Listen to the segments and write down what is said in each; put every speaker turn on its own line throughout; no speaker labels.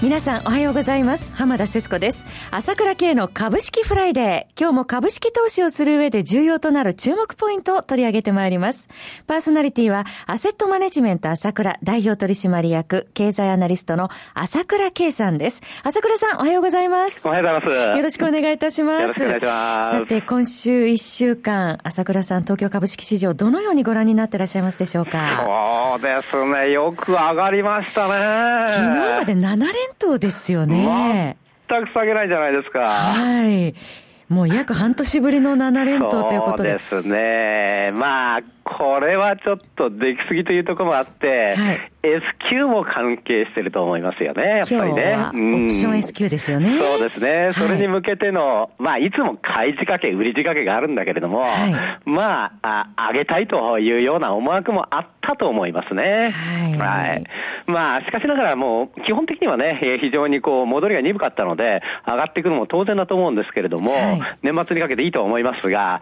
皆さんおはようございます。浜田節子です。朝倉慶の株式フライデー。今日も株式投資をする上で重要となる注目ポイントを取り上げてまいります。パーソナリティはアセットマネジメント朝倉代表取締役経済アナリストの朝倉慶さんです。朝倉さんおはようございます。
おはようございます。
よろしくお願いいたします。
よろしくお願いします。
さて今週1週間朝倉さん東京株式市場どのようにご覧になってらっしゃいますでしょうか？
そうですね。よく上がりましたね。
昨日まで7連投ですよね。
全く下げないじゃないですか。
はい。もう約半年ぶりの7連投ということで。
そうですね。まあ、これはちょっとできすぎというところもあって、
はい、
S q も関係してると思いますよね、やっぱりね。
今日はオプション S q ですよね。
そうですね。それに向けての、まあ、いつも買い仕掛け、売り仕掛けがあるんだけれども、
はい
まああ、上げたいというような思惑もあったと思いますね。
はい
まあ、しかしながらもう、基本的にはね、えー非常にこう、戻りが鈍かったので、上がっていくのも当然だと思うんですけれども、
はい
年末にかけていいと思いますが、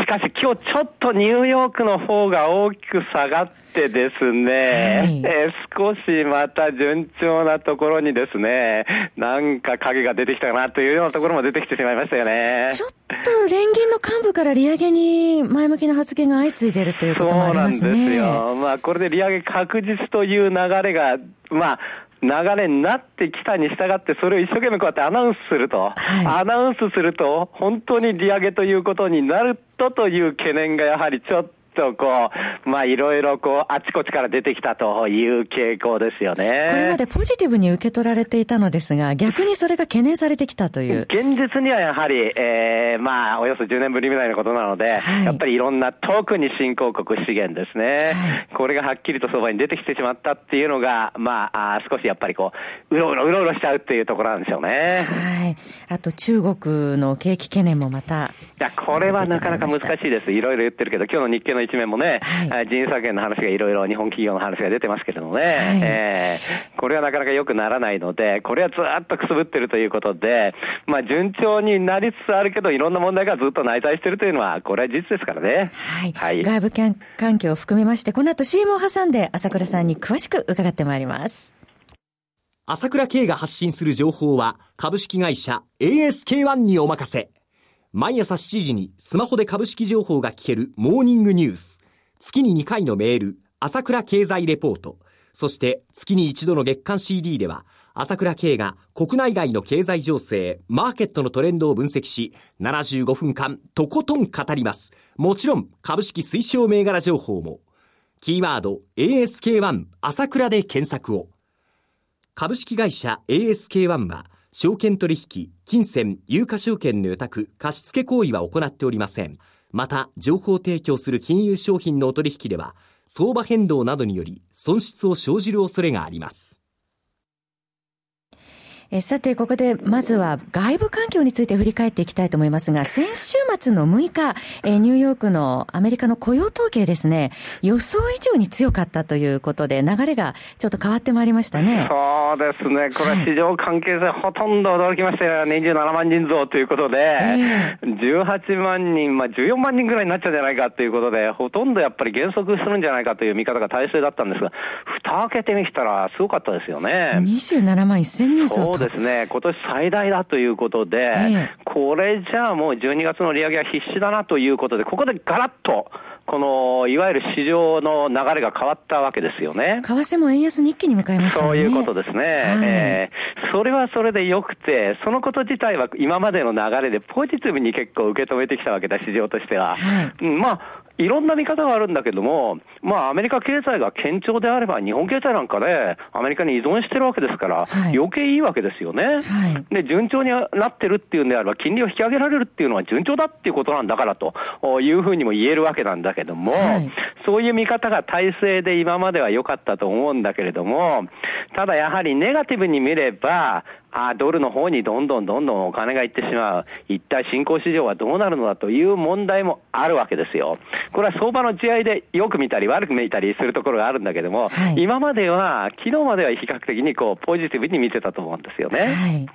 しかし今日ちょっとニューヨークの方が大きく下がってですね、
はい
えー少しまた順調なところにですね、なんか影が出てきたかなというようなところも出てきてしまいましたよね。
ちょっと連銀の幹部から利上げに前向きな発言が相次いでいるということもあります
そうなんです
ね。
よ。まあ、これで利上げ確実という流れが、まあ、流れになってきたに従って、それを一生懸命こうやってアナウンスすると、
はい。
アナウンスすると、本当に利上げということになるとという懸念がやはりちょっとこう、まあ、いろいろこう、あちこちから出てきたという傾向ですよね。
これまでポジティブに受け取られていたのですが、逆にそれが懸念されてきたという。
現実にはやはり、えー、まあ、およそ10年ぶりぐらいのことなので、
はい
やっぱりいろんな、特に新興国資源ですね、
はい
これがはっきりと相場に出てきてしまったっていうのが、まあ、あー少しやっぱりこう、うろうろうろうろしちゃうっていうところなんでしょうね。
はい。あと中国の景気懸念もまた。
いや、これはなかなか難しいです。いろいろ言ってるけど、今日の日経の一面もね、
はい
あ人員削減の話がいろいろ日本企業の話が出てますけれどもね、
はい
えーこれはなかなか良くならないので、これはずっとくすぶってるということで、まあ順調になりつつあるけど、いろんな問題がずっと内在してるというのは、これは事実ですからね。
はい。
はい
外部環環境を含めまして、この後 CM を挟んで朝倉さんに詳しく伺ってまいります。
朝倉慶が発信する情報は株式会社 ASK-1 にお任せ毎朝7時にスマホで株式情報が聞けるモーニングニュース月に2回のメール朝倉経済レポートそして月に一度の月間 CD では朝倉慶が国内外の経済情勢、マーケットのトレンドを分析し、75分間とことん語ります。もちろん株式推奨銘柄情報も。キーワード ASK1 朝倉で検索を。株式会社 ASK-1 は、証券取引、金銭、有価証券の予託、貸付行為は行っておりません。また、情報提供する金融商品のお取引では、相場変動などにより損失を生じる恐れがあります。
えさて、ここで、まずは外部環境について振り返っていきたいと思いますが、先週末の6日、えーニューヨークのアメリカの雇用統計ですね、予想以上に強かったということで、流れがちょっと変わってまいりましたね。
そうですね、これは市場関係性、ほとんど驚きましたよ、27万人増ということで、
え
18万人、まあ、14万人ぐらいになっちゃうんじゃないかということで、ほとんどやっぱり減速するんじゃないかという見方が大勢だったんですが、蓋開けてみたら、すごかったですよね。
27万1000人増と。
ですね、今年最大だということで、
ええ
これじゃあもう12月の利上げは必至だなということで、ここでガラッと、このいわゆる市場の流れが変わったわけですよね。
為替も円安に一気に向かいましたもね。
そうんいうことですね、えーそれはそれでよくて、そのこと自体は今までの流れでポジティブに結構受け止めてきたわけだ、市場としては。
はい
うんまあいろんな見方があるんだけども、まあ、アメリカ経済が堅調であれば、日本経済なんかね、アメリカに依存してるわけですから、
はい。
余計いいわけですよね。
はい。
で、順調になってるっていうんであれば、金利を引き上げられるっていうのは順調だっていうことなんだからというふうにも言えるわけなんだけども、
はい。
そういう見方が体制で今までは良かったと思うんだけれども、ただやはりネガティブに見れば、あドルの方にどんどんどんどんお金がいってしまう。一体新興市場はどうなるのだという問題もあるわけですよ。これは相場の地合いでよく見たり、悪く見えたりするところがあるんだけども、
はい
今までは、昨日までは比較的にこう、ポジティブに見てたと思うんですよね。
はい。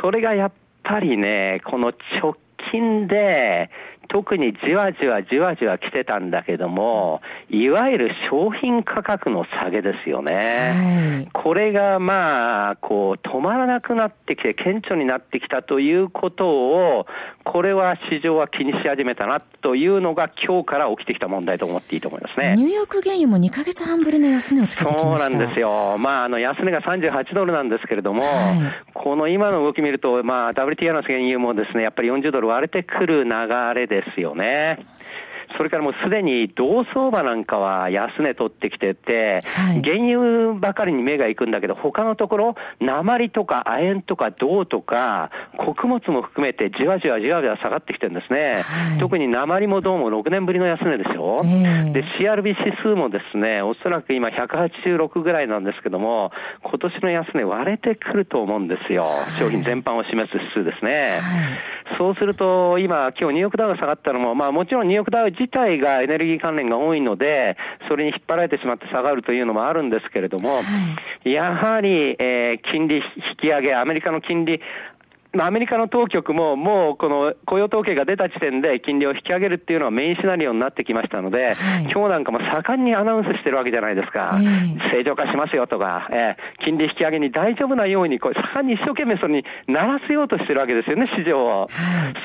それがやっぱりね、この直近で、特にじわじわじわじわ来てたんだけども、いわゆる商品価格の下げですよね。
はい。
これがまあ、こう、止まらなくなってきて、顕著になってきたということを、これは市場は気にし始めたなというのが、今日から起きてきた問題と思っていいと思いますね。
ニューヨーク原油も2ヶ月半ぶりの安値をつけてき
そう
ました。
なんですよ。まあ、あの、安値が38ドルなんですけれども、
はい
この今の動き見ると、まあ、WTI の原油もですね、やっぱり40ドル割れてくる流れですよね。それからもうすでに銅相場なんかは安値取ってきてて、
はい
原油ばかりに目が行くんだけど、他のところ、鉛とか亜鉛とか銅とか、穀物も含めてじわじわじわじわ下がってきてるんですね。
はい
特に鉛も銅も6年ぶりの安値でしょ？
ええ
で、CRB 指数もですね、おそらく今186ぐらいなんですけども、今年の安値割れてくると思うんですよ。商品全般を示す指数ですね。そうすると、今、今日ニューヨークダウが下がったのも、まあもちろんニューヨークダウ自体がエネルギー関連が多いので、それに引っ張られてしまって下がるというのもあるんですけれども、やはり、えー金利引き上げ、アメリカの金利、まあアメリカの当局ももうこの雇用統計が出た時点で金利を引き上げるっていうのはメインシナリオになってきましたので、
はい
今日なんかも盛んにアナウンスしてるわけじゃないですか。
え
正常化しますよとか、えー金利引き上げに大丈夫なようにこう盛んに一生懸命それにならせようとしてるわけですよね、市場を。
はい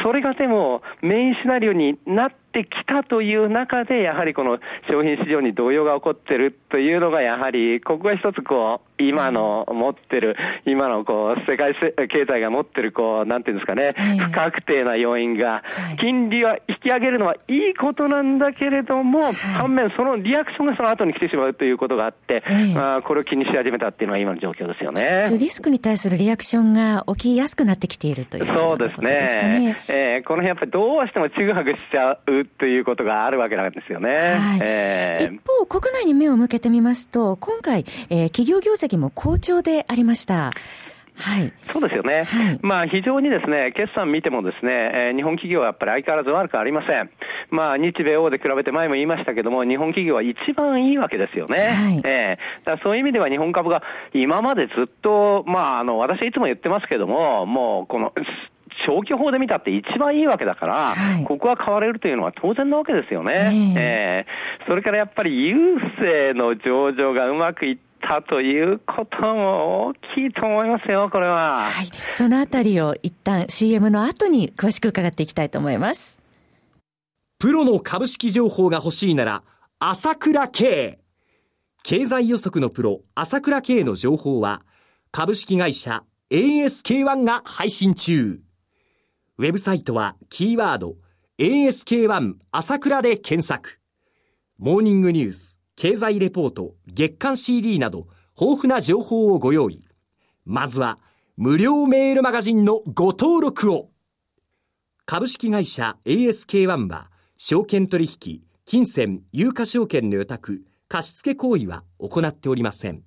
それがでもメインシナリオになってきたという中で、やはりこの商品市場に動揺が起こってるというのが、やはり、ここが一つこう、今の持ってる、今のこう、世界せ経済が持ってるこう、なんていうんですかね、
はい
不確定な要因が
はい、
金利は引き上げるのはいいことなんだけれども、反面そのリアクションがその後に来てしまうということがあって
ええ、
まあ、これを気にし始めたっていうのが今の状況ですよね。
リスクに対するリアクションが起きやすくなってきているという
そうです
ことですね。。
えーこの辺やっぱりどうしてもちぐはぐしちゃうということがあるわけなんですよね。
はい
えー
一方、国内に目を向けてみますと、今回、えー企業業績も好調でありました。はい。
そうですよね。
はい
まあ非常にですね、決算見てもですね、えー日本企業はやっぱり相変わらず悪くありません。まあ日米欧で比べて前も言いましたけども、日本企業は一番いいわけですよね。
はい
えーだそういう意味では日本株が今までずっと、まああの、私いつも言ってますけども、もうこの、長期法で見たって一番いいわけだから、
はい
ここは買われるというのは当然なわけですよね。
ええ
えーそれからやっぱり郵政の上場がうまくいったということも大きいと思いますよ、これは。
はい。そのあたりを一旦 CM の後に詳しく伺っていきたいと思います。
プロの株式情報が欲しいなら、朝倉慶。経済予測のプロ、朝倉慶の情報は、株式会社 ASK1 が配信中。ウェブサイトは、キーワード、ASK1 朝倉で検索。モーニングニュース、経済レポート、月間 CD など、豊富な情報をご用意。まずは、無料メールマガジンのご登録を。株式会社 ASK1 は、証券取引、金銭、有価証券の予託、貸付行為は行っておりません。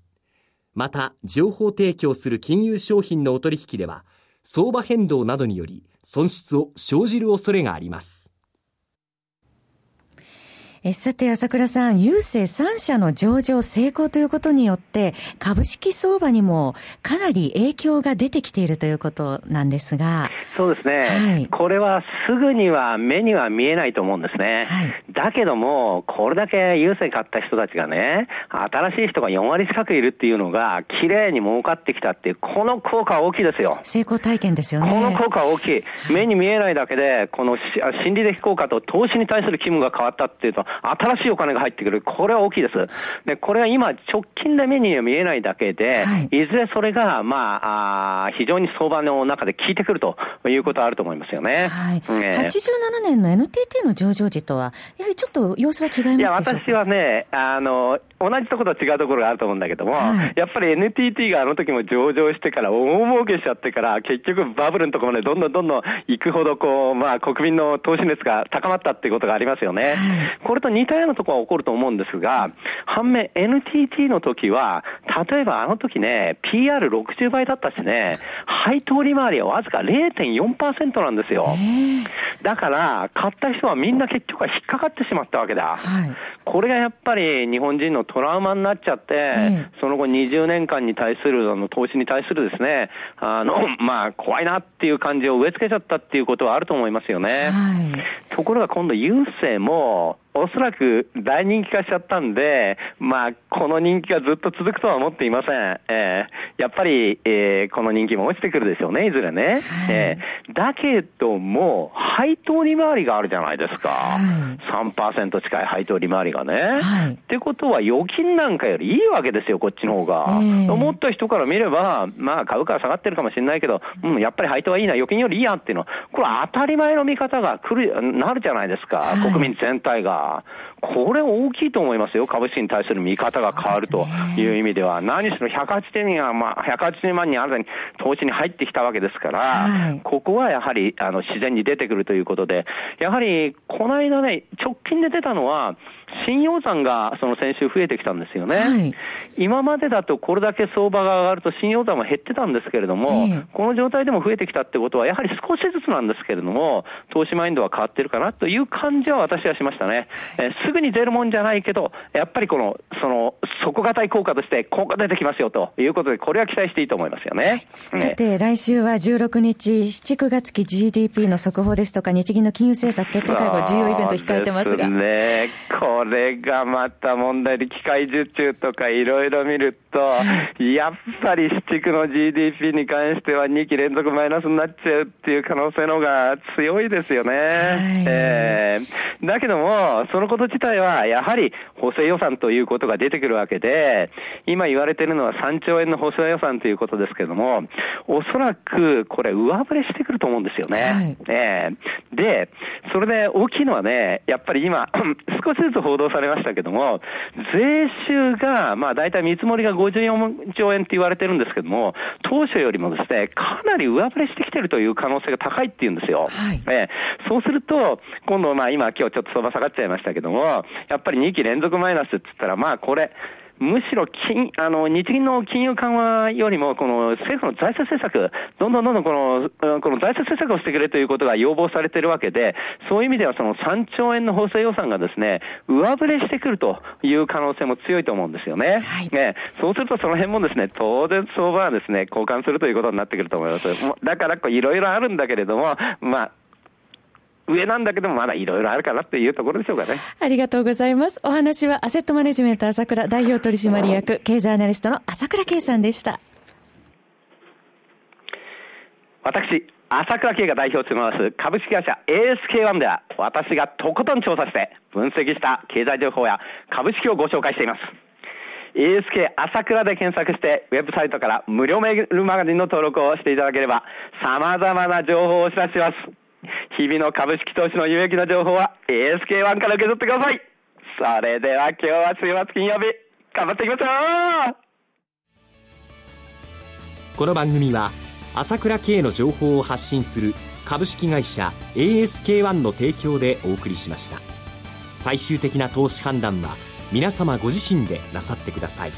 また、情報提供する金融商品のお取引では、相場変動などにより損失を生じる恐れがあります。
えさて、朝倉さん、郵政3社の上場成功ということによって、株式相場にもかなり影響が出てきているということなんですが、
そうですね、
はい
これはすぐには目には見えないと思うんですね。
はい
だけども、これだけ優勢買った人たちがね、新しい人が4割近くいるっていうのが、綺麗に儲かってきたっていう、この効果は大きいですよ。
成功体験ですよね。
この効果は大きい。目に見えないだけで、この心理的効果と投資に対する気分が変わったっていうと、新しいお金が入ってくる。これは大きいです。で、これは今、直近で目には見えないだけで、
はい
い、ずれそれが、まあ、あー非常に相場の中で効いてくるということはあると思いますよね。
はい。
ええ
87年の NTT の上場時とは、やはりちょっと様子は違い
いや、
ますでしょうか？
私はね、あの、同じところと違うところがあると思うんだけども、
はい
やっぱり NTT があの時も上場してから、大儲けしちゃってから、結局バブルのところまでどんどんどんどん行くほど、こう、まあ、国民の投資熱が高まったっていうことがありますよね。これと似たようなところは起こると思うんですが、反面 NTT の時は、例えばあの時ね、PR60 倍だったしね、配当利回りはわずか0.4%なんですよ。だから、買った人はみんな結局は引っかかってしまったわけだ。はい、これがやっぱり日本人のトラウマになっちゃって、えその後20年間に対する、あの、投資に対するですね、あの、まあ、怖いなっていう感じを植え付けちゃったっていうことはあると思いますよね。はい、ところが今度、郵政も、おそらく大人気化しちゃったんで、まあ、この人気がずっと続くとは思っていません。えー、やっぱり、えー、この人気も落ちてくるでしょうね、いずれね。はい、えー、だけども、配当利回りがあるじゃないですか。はい、3%近い配当利回りがね。はい、ってことは、預金なんかよりいいわけですよ、こっちの方が。えー、思った人から見れば、まあ、株価は下がってるかもしれないけど、うん、やっぱり配当はいいな、預金よりいいやっていうのは、これ当たり前の見方が来る、なるじゃないですか、国民全体が。啊。これ大きいと思いますよ。株式に対する見方が変わるという意味では。でね、何しろ180人が、まあ、180万人新たに投資に入ってきたわけですから、はい、ここはやはり、あの、自然に出てくるということで、やはり、この間ね、直近で出たのは、信用残がその先週増えてきたんですよね。はい、今までだとこれだけ相場が上がると信用残は減ってたんですけれども、えー、この状態でも増えてきたってことは、やはり少しずつなんですけれども、投資マインドは変わってるかなという感じは私はしましたね。えー、すぐに出るもんじゃないけど、やっぱりこの、その、底堅い効果として効果出てきますよということで、これは期待していいと思いますよね。
さて、来週は16日、7、9月期 GDP の速報ですとか、日銀の金融政策決定会合、重要イベント控えてますが。
ね、これがまた問題で、機械受注とかいろいろ見ると、やっぱり市地区の GDP に関しては2期連続マイナスになっちゃうっていう可能性の方が強いですよね。はい、えー、だけども、そのこと自体はやはり補正予算ということが出てくるわけで、今言われているのは3兆円の補正予算ということですけれども、おそらくこれ上振れしてくると思うんですよね。はい、えー、で、それで大きいのはね、やっぱり今、少しずつ報道されましたけども、税収が、まあ大体見積もりが54兆円って言われてるんですけども、当初よりもですね、かなり上振れしてきてるという可能性が高いっていうんですよ。はい、えー、そうすると、今度、まあ今今日ちょっと相場下がっちゃいましたけども、やっぱり2期連続マイナスって言ったら、まあこれ、むしろ金、あの、日銀の金融緩和よりも、この政府の財政政策、どんどんどんどんこの、この財政政策をしてくれということが要望されているわけで、そういう意味ではその3兆円の補正予算がですね、上振れしてくるという可能性も強いと思うんですよね。はい、ねそうするとその辺もですね、当然相場はですね、交換するということになってくると思います。だから、いろいろあるんだけれども、まあ、上なんだけども、まだいろいろあるかなっていうところでしょうかね。
ありがとうございます。お話はアセットマネジメント朝倉代表取締役、経済アナリストの朝倉圭さんでした。
私、朝倉慶が代表を務めます株式会社 ASK1 では私がとことん調査して分析した経済情報や株式をご紹介しています。ASK 朝倉で検索してウェブサイトから無料メールマガジンの登録をしていただければ様々な情報をお知らせします。日々の株式投資の有益な情報は ASK1 から受け取ってください。それでは今日は週末金曜日、頑張っていきましょう。
この番組は朝倉慶の情報を発信する株式会社 ASK-1 の提供でお送りしました。最終的な投資判断は皆様ご自身でなさってください。